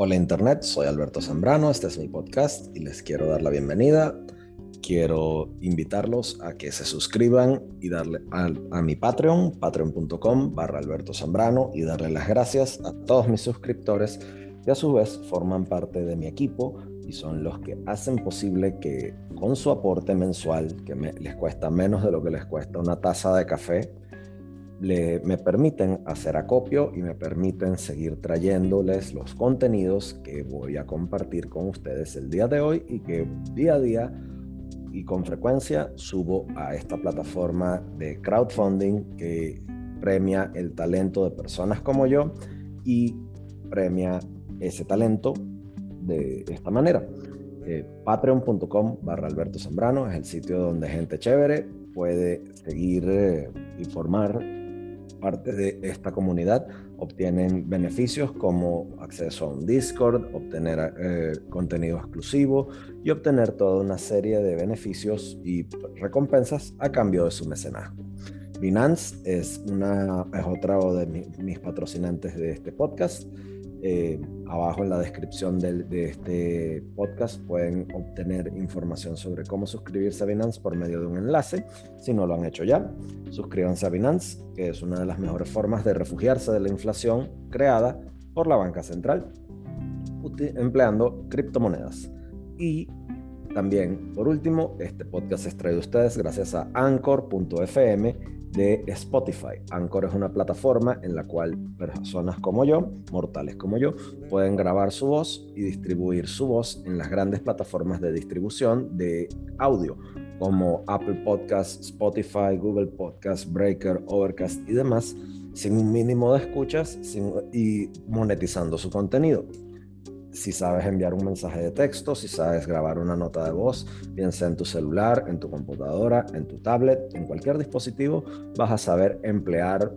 Hola Internet, soy Alberto Zambrano, este es mi podcast y les quiero dar la bienvenida. Quiero invitarlos a que se suscriban y darle a, mi Patreon, patreon.com barra Alberto Zambrano y darle las gracias a todos mis suscriptores que a su vez forman parte de mi equipo y son los que hacen posible que con su aporte mensual, que les cuesta menos de lo que les cuesta una taza de café, me permiten hacer acopio y me permiten seguir trayéndoles los contenidos que voy a compartir con ustedes el día de hoy y que día a día y con frecuencia subo a esta plataforma de crowdfunding que premia el talento de personas como yo y premia ese talento de esta manera. Eh, Patreon.com barra Alberto Zambrano es el sitio donde gente chévere puede seguir eh, informar parte de esta comunidad obtienen beneficios como acceso a un Discord, obtener eh, contenido exclusivo y obtener toda una serie de beneficios y recompensas a cambio de su mecenazgo. Binance es, una, es otro de mis patrocinantes de este podcast. Eh, abajo en la descripción de, este podcast pueden obtener información sobre cómo suscribirse a Binance por medio de un enlace. Si no lo han hecho ya, suscríbanse a Binance, que es una de las mejores formas de refugiarse de la inflación creada por la banca central, empleando criptomonedas. Y también, por último, este podcast es traído a ustedes gracias a anchor.fm de Spotify. Anchor es una plataforma en la cual personas como yo, mortales como yo, pueden grabar su voz y distribuir su voz en las grandes plataformas de distribución de audio como Apple Podcasts, Spotify, Google Podcasts, Breaker, Overcast y demás, sin un mínimo de escuchas y monetizando su contenido si sabes enviar un mensaje de texto, si sabes grabar una nota de voz, bien en tu celular, en tu computadora, en tu tablet, en cualquier dispositivo, vas a saber emplear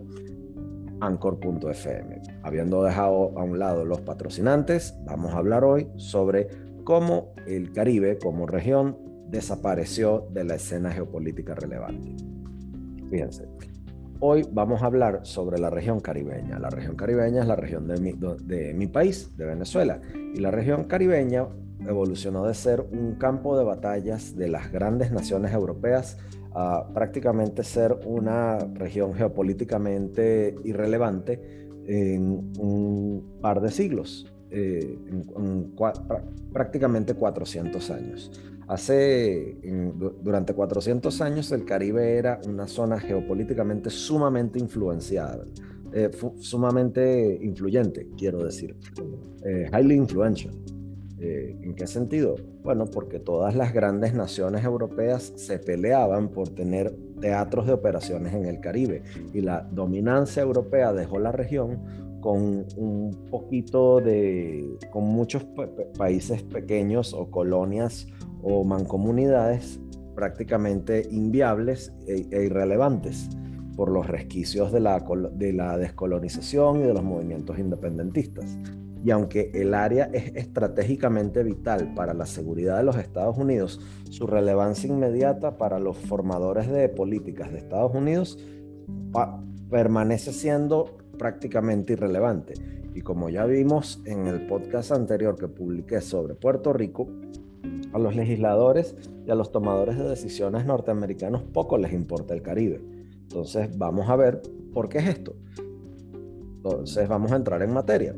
Anchor.fm. Habiendo dejado a un lado los patrocinantes, vamos a hablar hoy sobre cómo el Caribe como región desapareció de la escena geopolítica relevante. Fíjense, Hoy vamos a hablar sobre la región caribeña. La región caribeña es la región de mi, país, de Venezuela. Y la región caribeña evolucionó de ser un campo de batallas de las grandes naciones europeas a prácticamente ser una región geopolíticamente irrelevante en un par de siglos, eh, en, prácticamente 400 años. Hace, durante 400 años, el Caribe era una zona geopolíticamente sumamente influenciada, eh, sumamente influyente, quiero decir, eh, highly influential. Eh, ¿En qué sentido? Bueno, porque todas las grandes naciones europeas se peleaban por tener teatros de operaciones en el Caribe y la dominancia europea dejó la región con un poquito de, con muchos países pequeños o colonias o mancomunidades prácticamente inviables e, e, irrelevantes por los resquicios de la, de la descolonización y de los movimientos independentistas. Y aunque el área es estratégicamente vital para la seguridad de los Estados Unidos, su relevancia inmediata para los formadores de políticas de Estados Unidos permanece siendo prácticamente irrelevante. Y como ya vimos en el podcast anterior que publiqué sobre Puerto Rico, a los legisladores y a los tomadores de decisiones norteamericanos poco les importa el Caribe. Entonces vamos a ver por qué es esto. Entonces vamos a entrar en materia.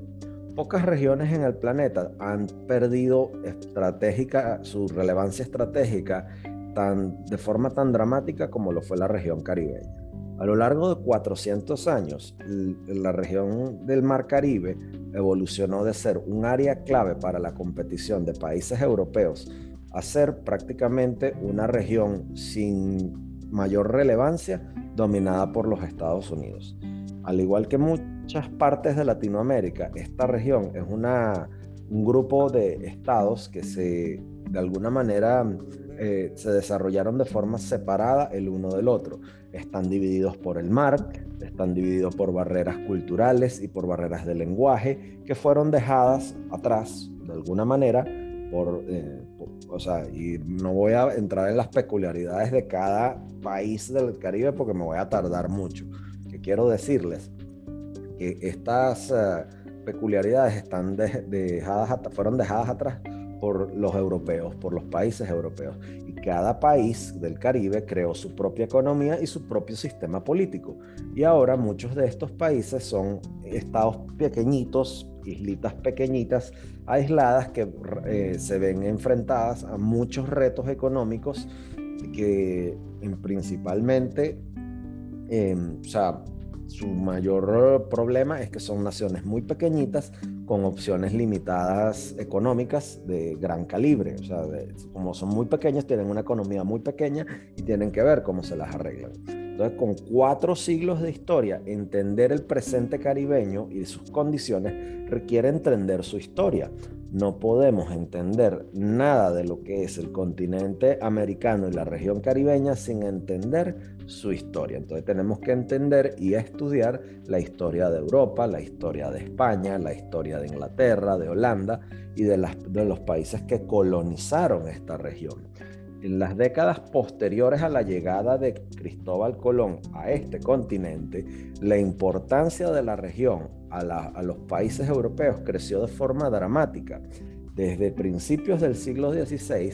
Pocas regiones en el planeta han perdido estratégica, su relevancia estratégica tan, de forma tan dramática como lo fue la región caribeña. A lo largo de 400 años, la región del Mar Caribe evolucionó de ser un área clave para la competición de países europeos a ser prácticamente una región sin mayor relevancia dominada por los Estados Unidos. Al igual que muchas partes de Latinoamérica, esta región es una, un grupo de estados que se, de alguna manera eh, se desarrollaron de forma separada el uno del otro. Están divididos por el mar, están divididos por barreras culturales y por barreras de lenguaje que fueron dejadas atrás de alguna manera por, eh, o sea, y no voy a entrar en las peculiaridades de cada país del Caribe porque me voy a tardar mucho. Que quiero decirles que estas, eh, peculiaridades están fueron dejadas atrás por los europeos, por los países europeos. Y cada país del Caribe creó su propia economía y su propio sistema político. Y ahora muchos de estos países son estados pequeñitos, islitas pequeñitas, aisladas, que eh, se ven enfrentadas a muchos retos económicos que principalmente, em, o sea, su mayor problema es que son naciones muy pequeñitas con opciones limitadas económicas de gran calibre. O sea, como son muy pequeñas, tienen una economía muy pequeña y tienen que ver cómo se las arreglan. Entonces, con cuatro siglos de historia, entender el presente caribeño y sus condiciones requiere entender su historia. No podemos entender nada de lo que es el continente americano y la región caribeña sin entender su historia. Entonces tenemos que entender y estudiar la historia de Europa, la historia de España, la historia de Inglaterra, de Holanda y de, de los países que colonizaron esta región en las décadas posteriores a la llegada de Cristóbal Colón a este continente, la importancia de la región a, los países europeos creció de forma dramática. Desde principios del siglo XVI,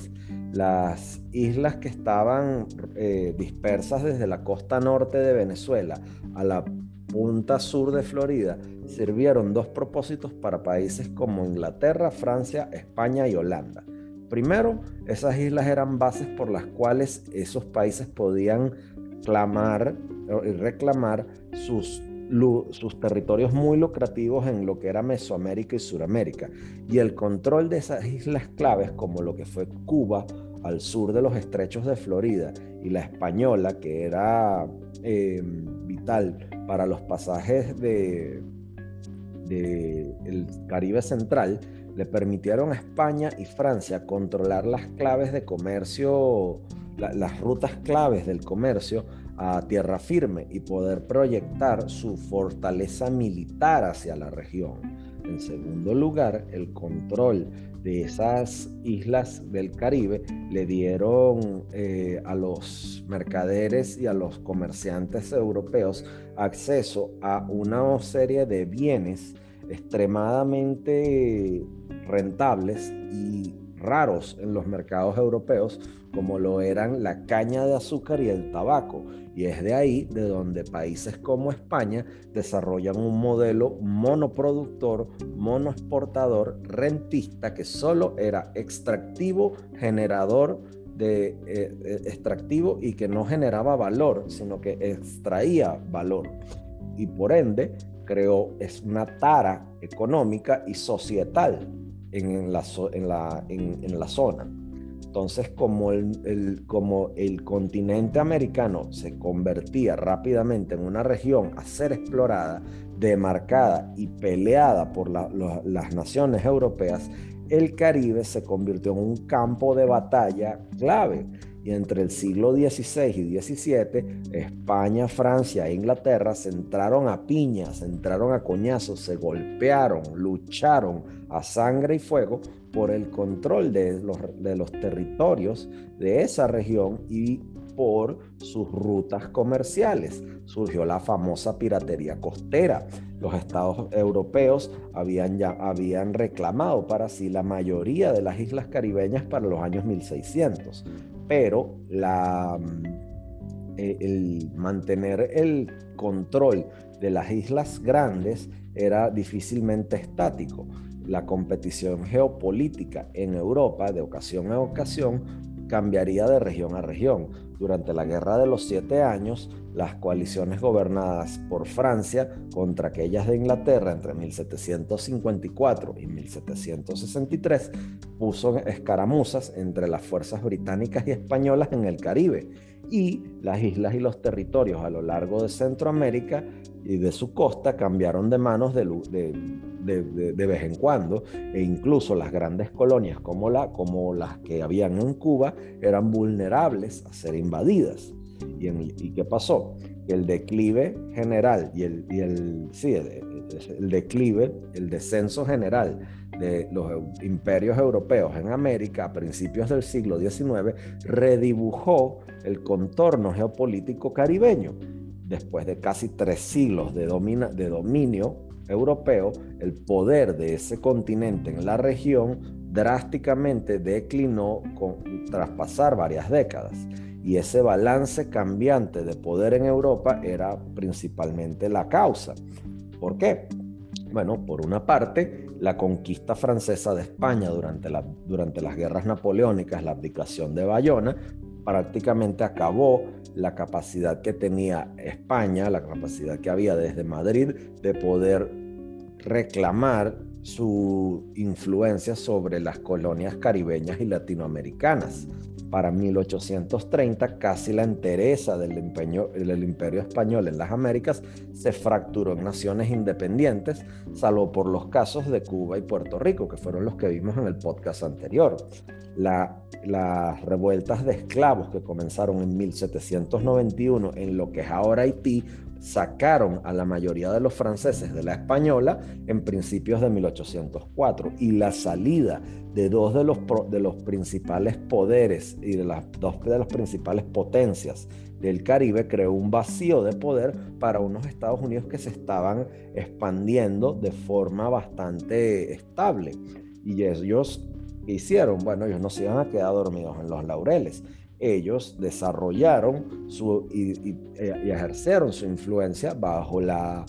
las islas que estaban eh, dispersas desde la costa norte de Venezuela a la punta sur de Florida sirvieron dos propósitos para países como Inglaterra, Francia, España y Holanda. Primero, esas islas eran bases por las cuales esos países podían clamar y reclamar sus, sus territorios muy lucrativos en lo que era Mesoamérica y Suramérica. Y el control de esas islas claves, como lo que fue Cuba al sur de los estrechos de Florida y la española, que era eh, vital para los pasajes de, de Caribe Central, le permitieron a España y Francia controlar las claves de comercio, las rutas claves del comercio a tierra firme y poder proyectar su fortaleza militar hacia la región. En segundo lugar, el control de esas islas del Caribe le dieron eh, a los mercaderes y a los comerciantes europeos acceso a una serie de bienes extremadamente rentables y raros en los mercados europeos, como lo eran la caña de azúcar y el tabaco. Y es de ahí de donde países como España desarrollan un modelo monoproductor, monoexportador, rentista, que solo era extractivo, generador de eh, eh, extractivo y que no generaba valor, sino que extraía valor. Y por ende creó es una tara económica y societal en la, en la, en, la zona. Entonces, como el, como el continente americano se convertía rápidamente en una región a ser explorada, demarcada y peleada por las naciones europeas, el Caribe se convirtió en un campo de batalla clave y entre el siglo XVI y XVII, España, Francia e Inglaterra se entraron a piñas, se entraron a coñazos, se golpearon, lucharon a sangre y fuego por el control de los, de los territorios de esa región y por sus rutas comerciales. Surgió la famosa piratería costera. Los estados europeos habían, ya, habían reclamado para sí la mayoría de las islas caribeñas para los años 1600 pero mm, e, el mantener el control de las islas grandes era difícilmente estático. La competición geopolítica en Europa de ocasión a ocasión cambiaría de región a región. Durante la Guerra de los Siete Años, las coaliciones gobernadas por Francia contra aquellas de Inglaterra entre 1754 y 1763 puso escaramuzas entre las fuerzas británicas y españolas en el Caribe y las islas y los territorios a lo largo de Centroamérica y de su costa cambiaron de manos de, de, vez en cuando e incluso las grandes colonias como, la, como las que habían en Cuba eran vulnerables a ser invadidas. ¿Y, y qué pasó? el declive general y el, y el, sí, el, declive, el descenso general de los imperios europeos en América a principios del siglo XIX redibujó el contorno geopolítico caribeño. Después de casi tres siglos de, domina, de dominio europeo, el poder de ese continente en la región drásticamente declinó tras pasar varias décadas. Y ese balance cambiante de poder en Europa era principalmente la causa. ¿Por qué? Bueno, por una parte, la conquista francesa de España durante, durante las guerras napoleónicas, la abdicación de Bayona, prácticamente acabó la capacidad que tenía España, la capacidad que había desde Madrid de poder reclamar su influencia sobre las colonias caribeñas y latinoamericanas. Para 1830, casi la entereza del del imperio español en las Américas se fracturó en naciones independientes, salvo por los casos de Cuba y Puerto Rico, que fueron los que vimos en el podcast anterior. las revueltas de esclavos que comenzaron en 1791 en lo que es ahora Haití sacaron a la mayoría de los franceses de la española en principios de 1804 y la salida de dos de los, principales poderes y de las dos de las principales potencias del Caribe creó un vacío de poder para unos Estados Unidos que se estaban expandiendo de forma bastante estable. Y ellos hicieron, bueno, ellos no se iban a quedar dormidos en los laureles ellos desarrollaron su, y, ejercieron su influencia bajo la,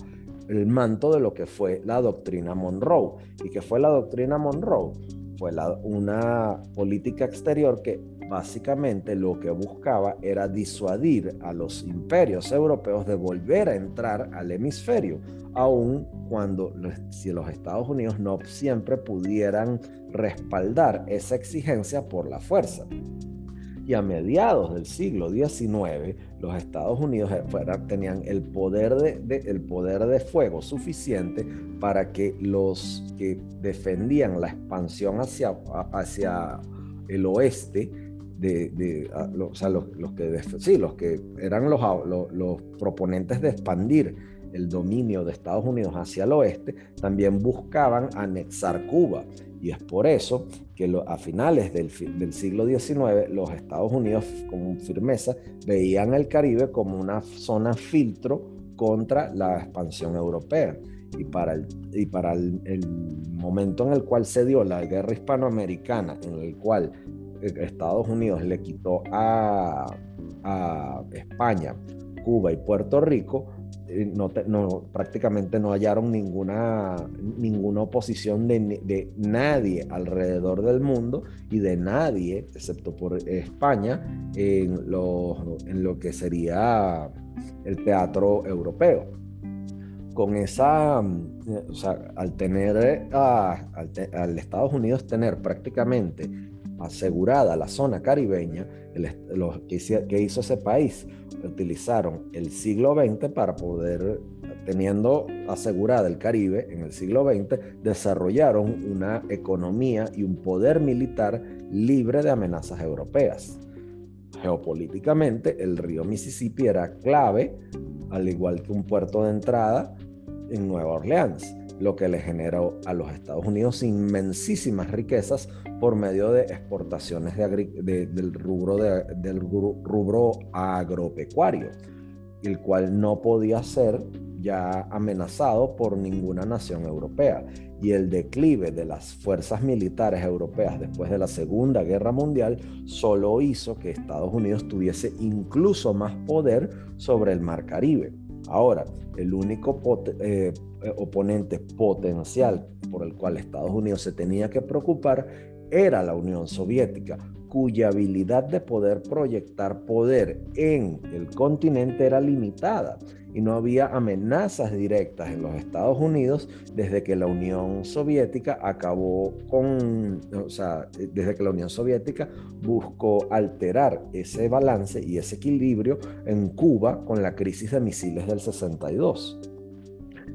el manto de lo que fue la doctrina Monroe. ¿Y qué fue la doctrina Monroe? Fue una política exterior que básicamente lo que buscaba era disuadir a los imperios europeos de volver a entrar al hemisferio, aun cuando si los Estados Unidos no siempre pudieran respaldar esa exigencia por la fuerza y a mediados del siglo XIX los Estados Unidos eh, tenían el poder de, el poder de fuego suficiente para que los que defendían la expansión hacia, hacia el oeste, de, los, que, sí, los que eran los, los proponentes de expandir el dominio de Estados Unidos hacia el oeste, también buscaban anexar Cuba. Y es por eso a finales del, siglo XIX los Estados Unidos con firmeza veían el Caribe como una zona filtro contra la expansión europea. Y para el, momento en el cual se dio la guerra hispanoamericana, en el cual eh, Estados Unidos le quitó a España, Cuba y Puerto Rico, eh, no, prácticamente no hallaron ninguna, ninguna oposición de, nadie alrededor del mundo y de nadie, excepto por España, en lo, en lo que sería el teatro europeo. Con esa, o sea, al tener al, Estados Unidos tener prácticamente asegurada la zona caribeña, lo que hizo ese país utilizaron el siglo XX para poder, teniendo asegurada el Caribe en el siglo XX, desarrollaron una economía y un poder militar libre de amenazas europeas. Geopolíticamente, el río Mississippi era clave, al igual que un puerto de entrada en Nueva Orleans lo que le generó a los Estados Unidos inmensísimas riquezas por medio de exportaciones del, rubro agropecuario, el cual no podía ser ya amenazado por ninguna nación europea. Y el declive de las fuerzas militares europeas después de la Segunda Guerra Mundial solo hizo que Estados Unidos tuviese incluso más poder sobre el Mar Caribe. Ahora, el único eh, oponente potencial por el cual Estados Unidos se tenía que preocupar era la Unión Soviética, cuya habilidad de poder proyectar poder en el continente era limitada y no había amenazas directas en los Estados Unidos desde que la Unión Soviética acabó con, o sea, desde que la Unión Soviética buscó alterar ese balance y ese equilibrio en Cuba con la crisis de misiles del 62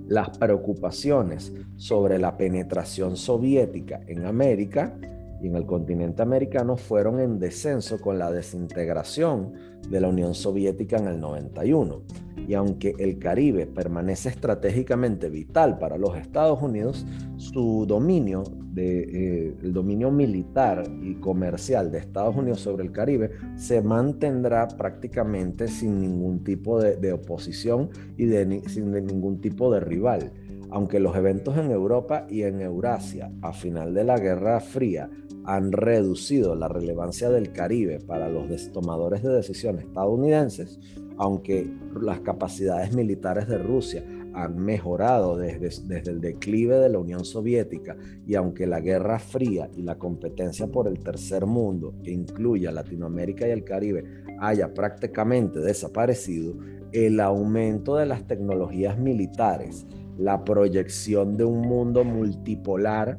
las preocupaciones sobre la penetración soviética en América y en el continente americano fueron en descenso con la desintegración de la Unión Soviética en el 91. Y aunque el Caribe permanece estratégicamente vital para los Estados Unidos, su dominio, de, eh, el dominio militar y comercial de Estados Unidos sobre el Caribe se mantendrá prácticamente sin ningún tipo de, oposición y de, sin ningún tipo de rival aunque los eventos en Europa y en Eurasia a final de la Guerra Fría han reducido la relevancia del Caribe para los tomadores de decisiones estadounidenses, aunque las capacidades militares de Rusia han mejorado desde, desde, el declive de la Unión Soviética y aunque la Guerra Fría y la competencia por el tercer mundo, que incluye a Latinoamérica y el Caribe, haya prácticamente desaparecido, el aumento de las tecnologías militares, la proyección de un mundo multipolar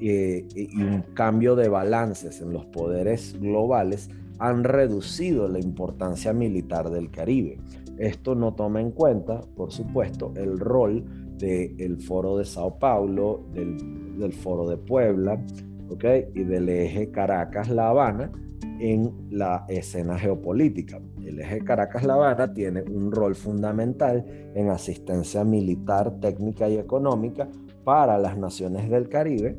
eh, y un cambio de balances en los poderes globales han reducido la importancia militar del Caribe. Esto no toma en cuenta, por supuesto, el rol del Foro de Sao Paulo, del, Foro de Puebla y del eje Caracas-La Habana en la escena geopolítica. El eje Caracas-La Habana tiene un rol fundamental en asistencia militar, técnica y económica para las naciones del Caribe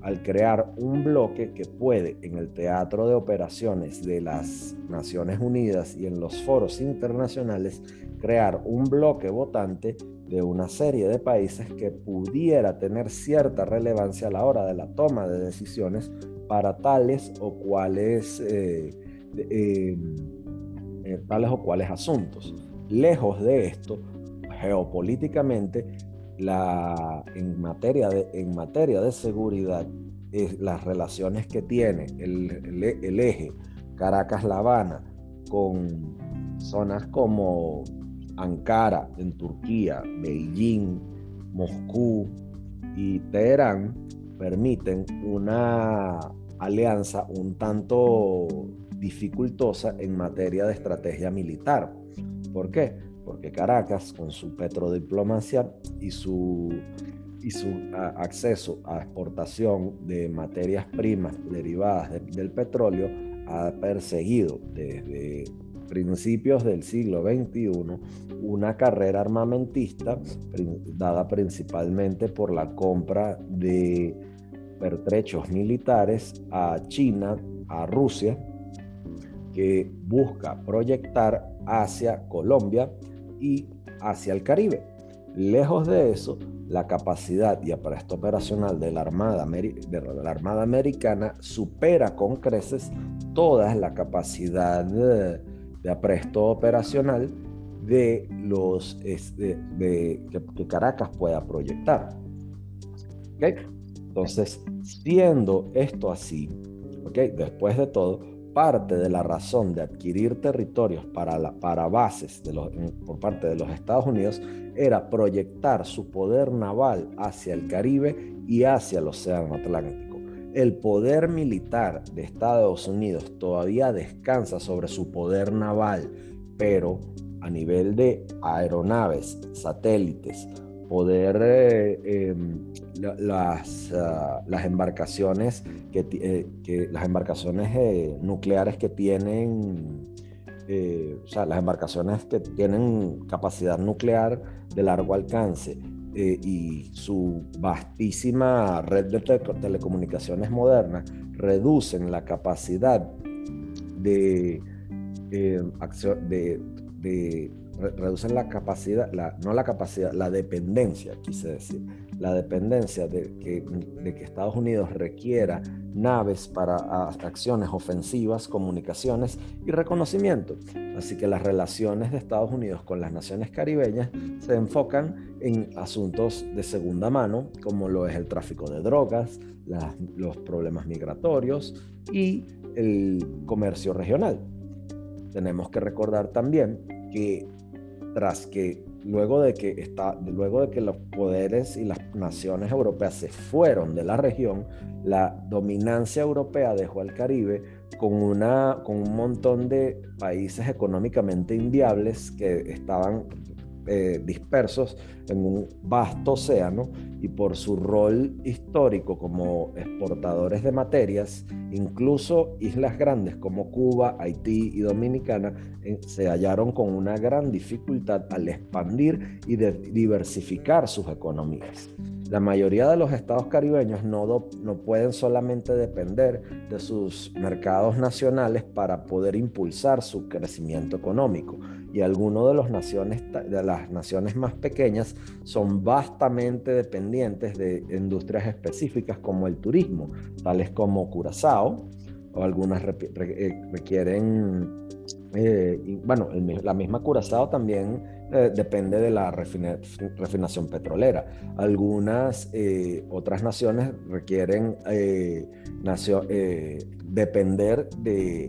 al crear un bloque que puede en el teatro de operaciones de las Naciones Unidas y en los foros internacionales crear un bloque votante de una serie de países que pudiera tener cierta relevancia a la hora de la toma de decisiones para tales o cuales eh, em, eh, tales o cuales asuntos. Lejos de esto, geopolíticamente, la, en, materia de, en materia de seguridad, las relaciones que tiene el, el, eje Caracas-La Habana con zonas como Ankara en Turquía, Beijing, Moscú y Teherán permiten una alianza un tanto dificultosa en materia de estrategia militar. ¿Por qué? Porque Caracas, con su petrodiplomacia y su, y su acceso a exportación de materias primas derivadas del petróleo, ha perseguido desde principios del siglo XXI una carrera armamentista dada principalmente por la compra de pertrechos militares a China, a Rusia, que busca proyectar hacia Colombia y hacia el Caribe. Lejos de eso, la capacidad y apresto operacional de la Armada, de la Armada Americana supera con creces toda la capacidad de, apresto operacional de los de, que, Caracas pueda proyectar. Entonces, siendo esto así, después de todo, parte de la razón de adquirir territorios para, para bases por parte de los Estados Unidos era proyectar su poder naval hacia el Caribe y hacia el Océano Atlántico. El poder militar de Estados Unidos todavía descansa sobre su poder naval, pero a nivel de aeronaves, satélites, poder eh, em, las, ah, las embarcaciones que, eh, las embarcaciones eh, nucleares que tienen o sea, las embarcaciones que tienen capacidad nuclear de largo alcance y su vastísima red de telecomunicaciones modernas reducen la capacidad de, de, reducen la capacidad, no la capacidad, la dependencia, quise decir, la dependencia de que Estados Unidos requiera naves para acciones ofensivas, comunicaciones y reconocimiento. Así que las relaciones de Estados Unidos con las naciones caribeñas se enfocan en asuntos de segunda mano, como lo es el tráfico de drogas, los problemas migratorios y el comercio regional. Tenemos que recordar también que tras que luego de que, está, luego de que los poderes y las naciones europeas se fueron de la región, la dominancia europea dejó al Caribe con, una, con un montón de países económicamente inviables que estaban eh, dispersos en un vasto océano y por su rol histórico como exportadores de materias, incluso islas grandes como Cuba, Haití y Dominicana eh, se hallaron con una gran dificultad al expandir y diversificar sus economías. La mayoría de los estados caribeños no, no pueden solamente depender de sus mercados nacionales para poder impulsar su crecimiento económico y algunos de, de las naciones más pequeñas son vastamente dependientes de industrias específicas como el turismo, tales como Curazao, o algunas eh, requieren, eh, bueno, la misma Curazao también eh, depende de la refinación petrolera. Algunas otras naciones requieren depender de,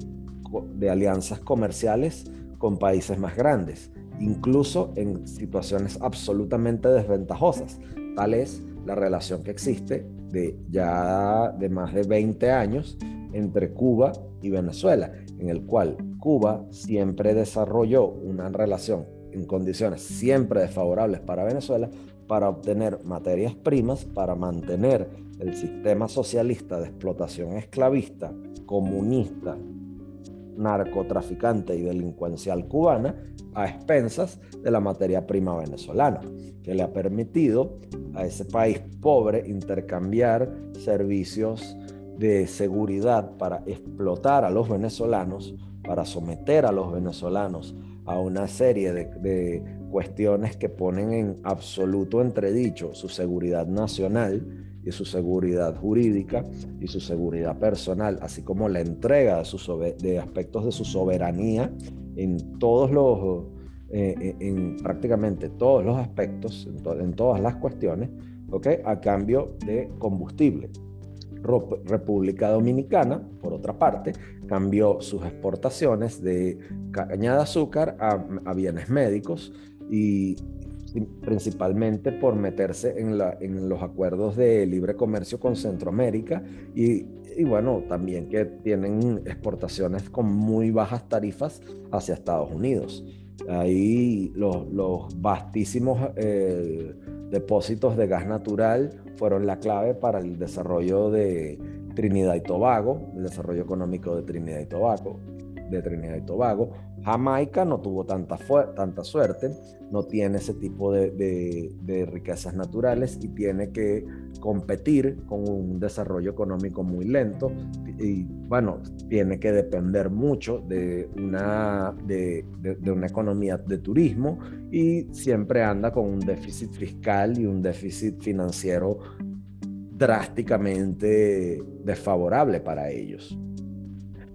de alianzas comerciales con países más grandes, incluso en situaciones absolutamente desventajosas. Tal es la relación que existe de ya de más de 20 años entre Cuba y Venezuela, en el cual Cuba siempre desarrolló una relación en condiciones siempre desfavorables para Venezuela para obtener materias primas para mantener el sistema socialista de explotación esclavista, comunista, narcotraficante y delincuencial cubana a expensas de la materia prima venezolana, que le ha permitido a ese país pobre intercambiar servicios de seguridad para explotar a los venezolanos, para someter a los venezolanos a una serie de, cuestiones que ponen en absoluto entredicho su seguridad nacional y su seguridad jurídica y su seguridad personal, así como la entrega de, aspectos de su soberanía en todos los, eh, eh, en prácticamente todos los aspectos, en, todas las cuestiones, ¿ok? A cambio de combustible. República Dominicana, por otra parte, cambió sus exportaciones de caña de azúcar a, bienes médicos y principalmente por meterse en, los acuerdos de libre comercio con Centroamérica y, bueno, también que tienen exportaciones con muy bajas tarifas hacia Estados Unidos. Ahí los, vastísimos eh, depósitos de gas natural fueron la clave para el desarrollo de Trinidad y Tobago, el desarrollo económico de Trinidad y Tobago, de Trinidad y Tobago. Jamaica no tuvo tanta, tanta suerte, no tiene ese tipo de, de, riquezas naturales y tiene que competir con un desarrollo económico muy lento y bueno, tiene que depender mucho de una, de, de una economía de turismo y siempre anda con un déficit fiscal y un déficit financiero drásticamente desfavorable para ellos.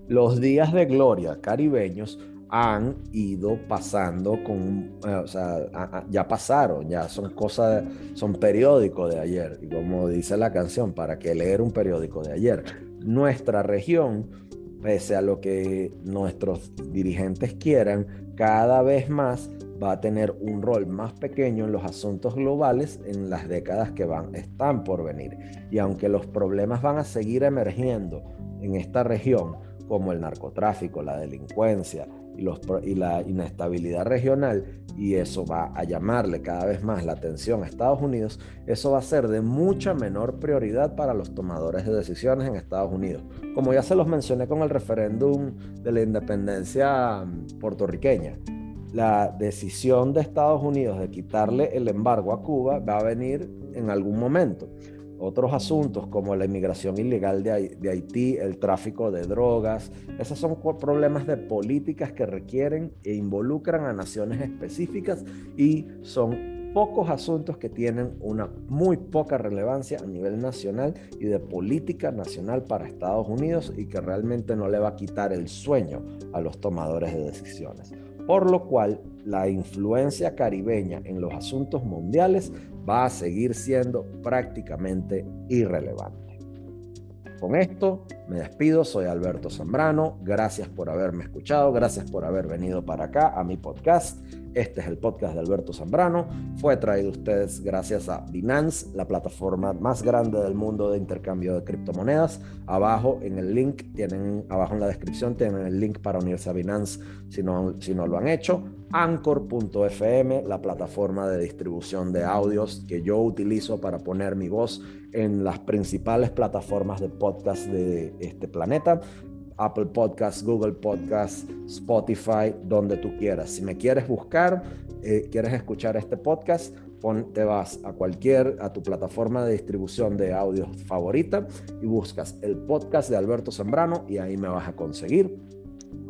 Los días de gloria caribeños han ido pasando con, eh, o sea, ya pasaron, ya son cosas, son periódicos de ayer. Y como dice la canción, ¿para qué leer un periódico de ayer? Nuestra región, pese a lo que nuestros dirigentes quieran, cada vez más va a tener un rol más pequeño en los asuntos globales en las décadas que van, están por venir. Y aunque los problemas van a seguir emergiendo en esta región, como el narcotráfico, la delincuencia y, la inestabilidad regional, y eso va a llamarle cada vez más la atención a Estados Unidos, eso va a ser de mucha menor prioridad para los tomadores de decisiones en Estados Unidos. Como ya se los mencioné con el referéndum de la independencia mm, puertorriqueña, la decisión de Estados Unidos de quitarle el embargo a Cuba va a venir en algún momento otros asuntos como la inmigración ilegal de, Haití, el tráfico de drogas, esos son problemas de políticas que requieren e involucran a naciones específicas y son pocos asuntos que tienen una muy poca relevancia a nivel nacional y de política nacional para Estados Unidos y que realmente no le va a quitar el sueño a los tomadores de decisiones. Por lo cual, la influencia caribeña en los asuntos mundiales va a seguir siendo prácticamente irrelevante. Con esto me despido, soy Alberto Zambrano, gracias por haberme escuchado, gracias por haber venido para acá a mi podcast. Este es el podcast de Alberto Zambrano, fue traído a ustedes gracias a Binance, la plataforma más grande del mundo de intercambio de criptomonedas. Abajo en el link, tienen, abajo en la descripción tienen el link para unirse a Binance si no, si no lo han hecho. Anchor.fm, la plataforma de distribución de audios que yo utilizo para poner mi voz en las principales plataformas de podcast de este planeta. Apple Podcasts, Google Podcasts, Spotify, donde tú quieras. Si me quieres buscar, eh, quieres escuchar este podcast, te vas a cualquier, a tu plataforma de distribución de audio favorita y buscas el podcast de Alberto Zambrano y ahí me vas a conseguir.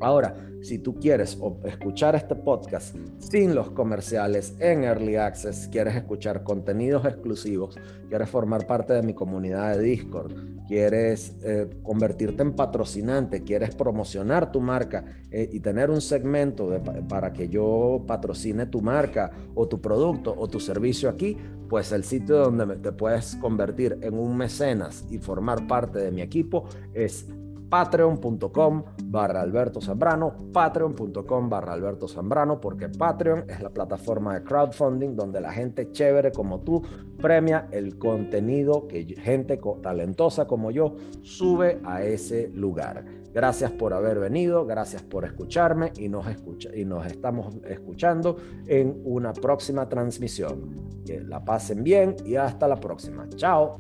Ahora, si tú quieres escuchar este podcast sin los comerciales en Early Access, quieres escuchar contenidos exclusivos, quieres formar parte de mi comunidad de Discord, quieres eh, convertirte en patrocinante, quieres promocionar tu marca eh, y tener un segmento para que yo patrocine tu marca o tu producto o tu servicio aquí, pues el sitio donde te puedes convertir en un mecenas y formar parte de mi equipo es patreon.com barra Alberto Zambrano, patreon.com barra Alberto Zambrano, porque Patreon es la plataforma de crowdfunding donde la gente chévere como tú premia el contenido que gente talentosa como yo sube a ese lugar. Gracias por haber venido, gracias por escucharme y nos, escucha, y nos estamos escuchando en una próxima transmisión. Que la pasen bien y hasta la próxima. Chao.